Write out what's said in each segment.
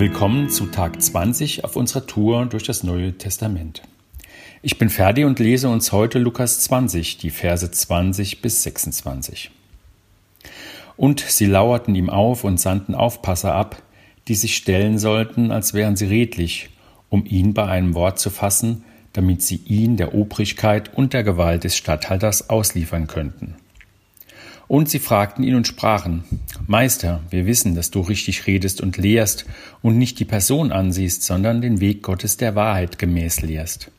Willkommen zu Tag 20 auf unserer Tour durch das Neue Testament. Ich bin Ferdi und lese uns heute Lukas 20, die Verse 20 bis 26. Und sie lauerten ihm auf und sandten Aufpasser ab, die sich stellen sollten, als wären sie redlich, um ihn bei einem Wort zu fassen, damit sie ihn der Obrigkeit und der Gewalt des Statthalters ausliefern könnten. Und sie fragten ihn und sprachen, Meister, wir wissen, dass du richtig redest und lehrst und nicht die Person ansiehst, sondern den Weg Gottes der Wahrheit gemäß lehrst.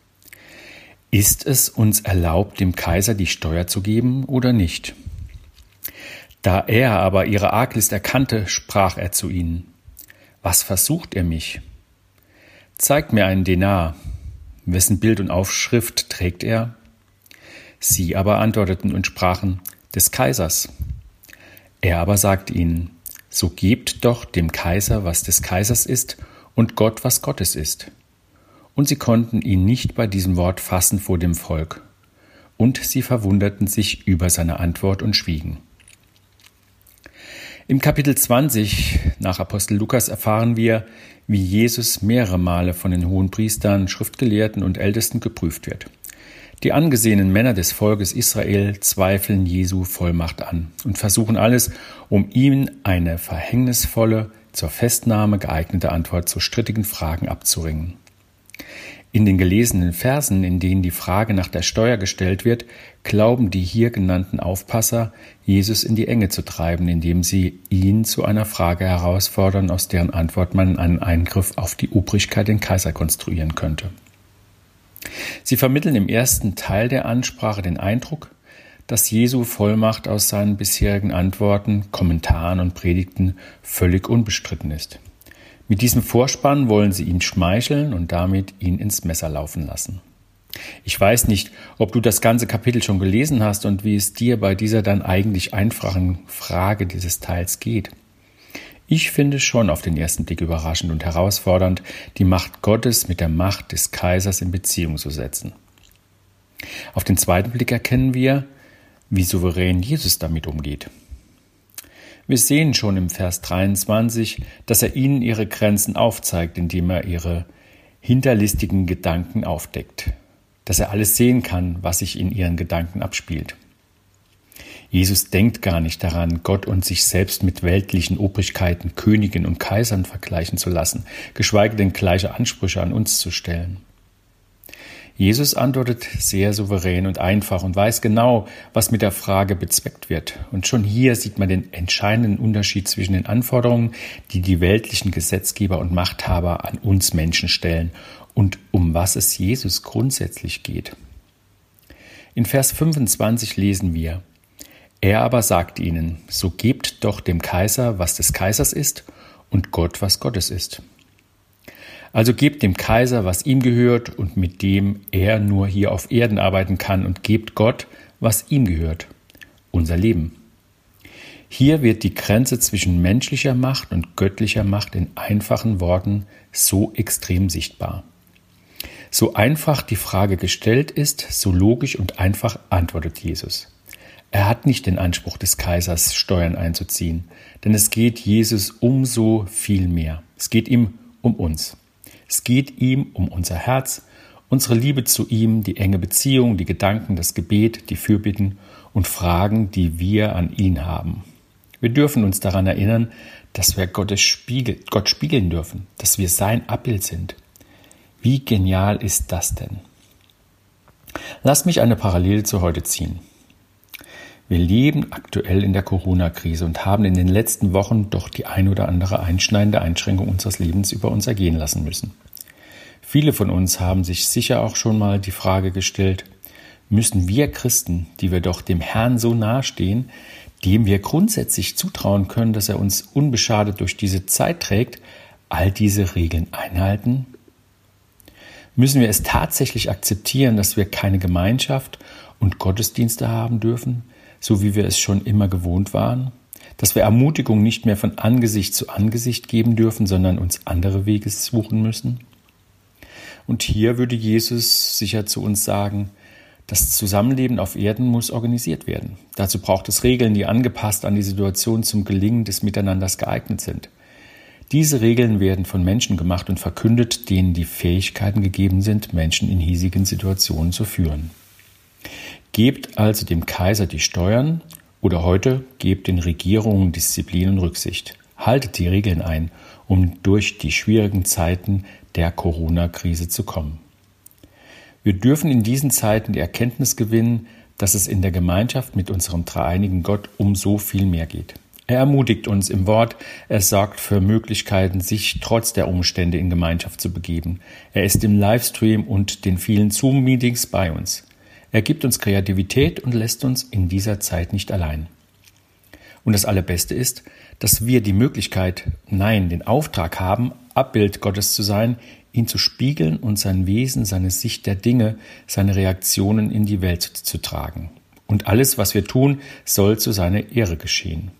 Ist es uns erlaubt, dem Kaiser die Steuer zu geben oder nicht? Da er aber ihre Arglist erkannte, sprach er zu ihnen, Was versucht ihr mich? Zeigt mir einen Denar. Wessen Bild und Aufschrift trägt er? Sie aber antworteten und sprachen, des Kaisers. Er aber sagt ihnen, so gebt doch dem Kaiser, was des Kaisers ist, und Gott, was Gottes ist. Und sie konnten ihn nicht bei diesem Wort fassen vor dem Volk. Und sie verwunderten sich über seine Antwort und schwiegen. Im Kapitel 20 nach Apostel Lukas erfahren wir, wie Jesus mehrere Male von den hohen Priestern, Schriftgelehrten und Ältesten geprüft wird. Die angesehenen Männer des Volkes Israel zweifeln Jesu Vollmacht an und versuchen alles, um ihm eine verhängnisvolle, zur Festnahme geeignete Antwort zu strittigen Fragen abzuringen. In den gelesenen Versen, in denen die Frage nach der Steuer gestellt wird, glauben die hier genannten Aufpasser, Jesus in die Enge zu treiben, indem sie ihn zu einer Frage herausfordern, aus deren Antwort man einen Eingriff auf die Obrigkeit den Kaiser konstruieren könnte. Sie vermitteln im ersten Teil der Ansprache den Eindruck, dass Jesu Vollmacht aus seinen bisherigen Antworten, Kommentaren und Predigten völlig unbestritten ist. Mit diesem Vorspann wollen sie ihn schmeicheln und damit ihn ins Messer laufen lassen. Ich weiß nicht, ob du das ganze Kapitel schon gelesen hast und wie es dir bei dieser dann eigentlich einfachen Frage dieses Teils geht. Ich finde schon auf den ersten Blick überraschend und herausfordernd, die Macht Gottes mit der Macht des Kaisers in Beziehung zu setzen. Auf den zweiten Blick erkennen wir, wie souverän Jesus damit umgeht. Wir sehen schon im Vers 23, dass er ihnen ihre Grenzen aufzeigt, indem er ihre hinterlistigen Gedanken aufdeckt, dass er alles sehen kann, was sich in ihren Gedanken abspielt. Jesus denkt gar nicht daran, Gott und sich selbst mit weltlichen Obrigkeiten, Königen und Kaisern vergleichen zu lassen, geschweige denn gleiche Ansprüche an uns zu stellen. Jesus antwortet sehr souverän und einfach und weiß genau, was mit der Frage bezweckt wird. Und schon hier sieht man den entscheidenden Unterschied zwischen den Anforderungen, die die weltlichen Gesetzgeber und Machthaber an uns Menschen stellen und um was es Jesus grundsätzlich geht. In Vers 25 lesen wir, er aber sagt ihnen, so gebt doch dem Kaiser, was des Kaisers ist, und Gott, was Gottes ist. Also gebt dem Kaiser, was ihm gehört und mit dem er nur hier auf Erden arbeiten kann, und gebt Gott, was ihm gehört, unser Leben. Hier wird die Grenze zwischen menschlicher Macht und göttlicher Macht in einfachen Worten so extrem sichtbar. So einfach die Frage gestellt ist, so logisch und einfach antwortet Jesus. Er hat nicht den Anspruch des Kaisers, Steuern einzuziehen, denn es geht Jesus umso viel mehr. Es geht ihm um uns. Es geht ihm um unser Herz, unsere Liebe zu ihm, die enge Beziehung, die Gedanken, das Gebet, die Fürbitten und Fragen, die wir an ihn haben. Wir dürfen uns daran erinnern, dass wir Gottes Spiegel, Gott spiegeln dürfen, dass wir sein Abbild sind. Wie genial ist das denn? Lass mich eine Parallele zu heute ziehen. Wir leben aktuell in der Corona-Krise und haben in den letzten Wochen doch die ein oder andere einschneidende Einschränkung unseres Lebens über uns ergehen lassen müssen. Viele von uns haben sich sicher auch schon mal die Frage gestellt, müssen wir Christen, die wir doch dem Herrn so nahestehen, dem wir grundsätzlich zutrauen können, dass er uns unbeschadet durch diese Zeit trägt, all diese Regeln einhalten? Müssen wir es tatsächlich akzeptieren, dass wir keine Gemeinschaft und Gottesdienste haben dürfen, so wie wir es schon immer gewohnt waren, dass wir Ermutigung nicht mehr von Angesicht zu Angesicht geben dürfen, sondern uns andere Wege suchen müssen? Und hier würde Jesus sicher zu uns sagen, das Zusammenleben auf Erden muss organisiert werden. Dazu braucht es Regeln, die angepasst an die Situation zum Gelingen des Miteinanders geeignet sind. Diese Regeln werden von Menschen gemacht und verkündet, denen die Fähigkeiten gegeben sind, Menschen in hiesigen Situationen zu führen. Gebt also dem Kaiser die Steuern oder heute gebt den Regierungen Disziplin und Rücksicht. Haltet die Regeln ein, um durch die schwierigen Zeiten der Corona-Krise zu kommen. Wir dürfen in diesen Zeiten die Erkenntnis gewinnen, dass es in der Gemeinschaft mit unserem dreieinigen Gott um so viel mehr geht. Er ermutigt uns im Wort, er sorgt für Möglichkeiten, sich trotz der Umstände in Gemeinschaft zu begeben. Er ist im Livestream und den vielen Zoom-Meetings bei uns. Er gibt uns Kreativität und lässt uns in dieser Zeit nicht allein. Und das Allerbeste ist, dass wir die Möglichkeit, nein, den Auftrag haben, Abbild Gottes zu sein, ihn zu spiegeln und sein Wesen, seine Sicht der Dinge, seine Reaktionen in die Welt zu tragen. Und alles, was wir tun, soll zu seiner Ehre geschehen.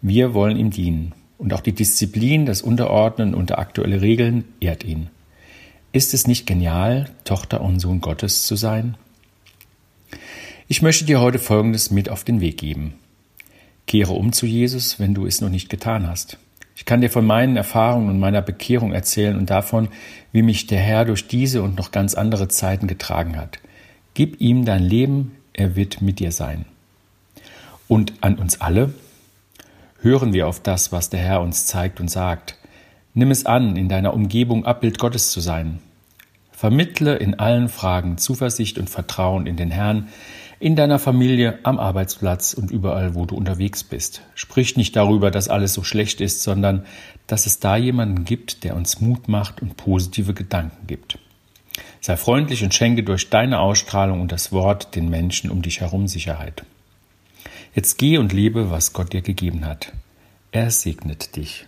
Wir wollen ihm dienen. Und auch die Disziplin, das Unterordnen unter aktuelle Regeln ehrt ihn. Ist es nicht genial, Tochter und Sohn Gottes zu sein? Ich möchte dir heute Folgendes mit auf den Weg geben. Kehre um zu Jesus, wenn du es noch nicht getan hast. Ich kann dir von meinen Erfahrungen und meiner Bekehrung erzählen und davon, wie mich der Herr durch diese und noch ganz andere Zeiten getragen hat. Gib ihm dein Leben, er wird mit dir sein. Und an uns alle, hören wir auf das, was der Herr uns zeigt und sagt. Nimm es an, in deiner Umgebung Abbild Gottes zu sein. Vermittle in allen Fragen Zuversicht und Vertrauen in den Herrn, in deiner Familie, am Arbeitsplatz und überall, wo du unterwegs bist. Sprich nicht darüber, dass alles so schlecht ist, sondern dass es da jemanden gibt, der uns Mut macht und positive Gedanken gibt. Sei freundlich und schenke durch deine Ausstrahlung und das Wort den Menschen um dich herum Sicherheit. Jetzt geh und lebe, was Gott dir gegeben hat. Er segnet dich.